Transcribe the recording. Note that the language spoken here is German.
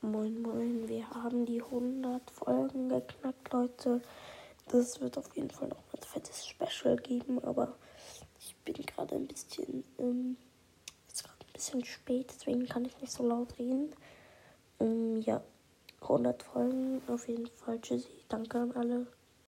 Moin Moin, wir haben die 100 Folgen geknackt, Leute. Das wird auf jeden Fall noch ein fettes Special geben, aber ich bin gerade ein bisschen, ähm, ist gerade ein bisschen spät, deswegen kann ich nicht so laut reden. Ähm, ja, 100 Folgen auf jeden Fall. Tschüssi, danke an alle.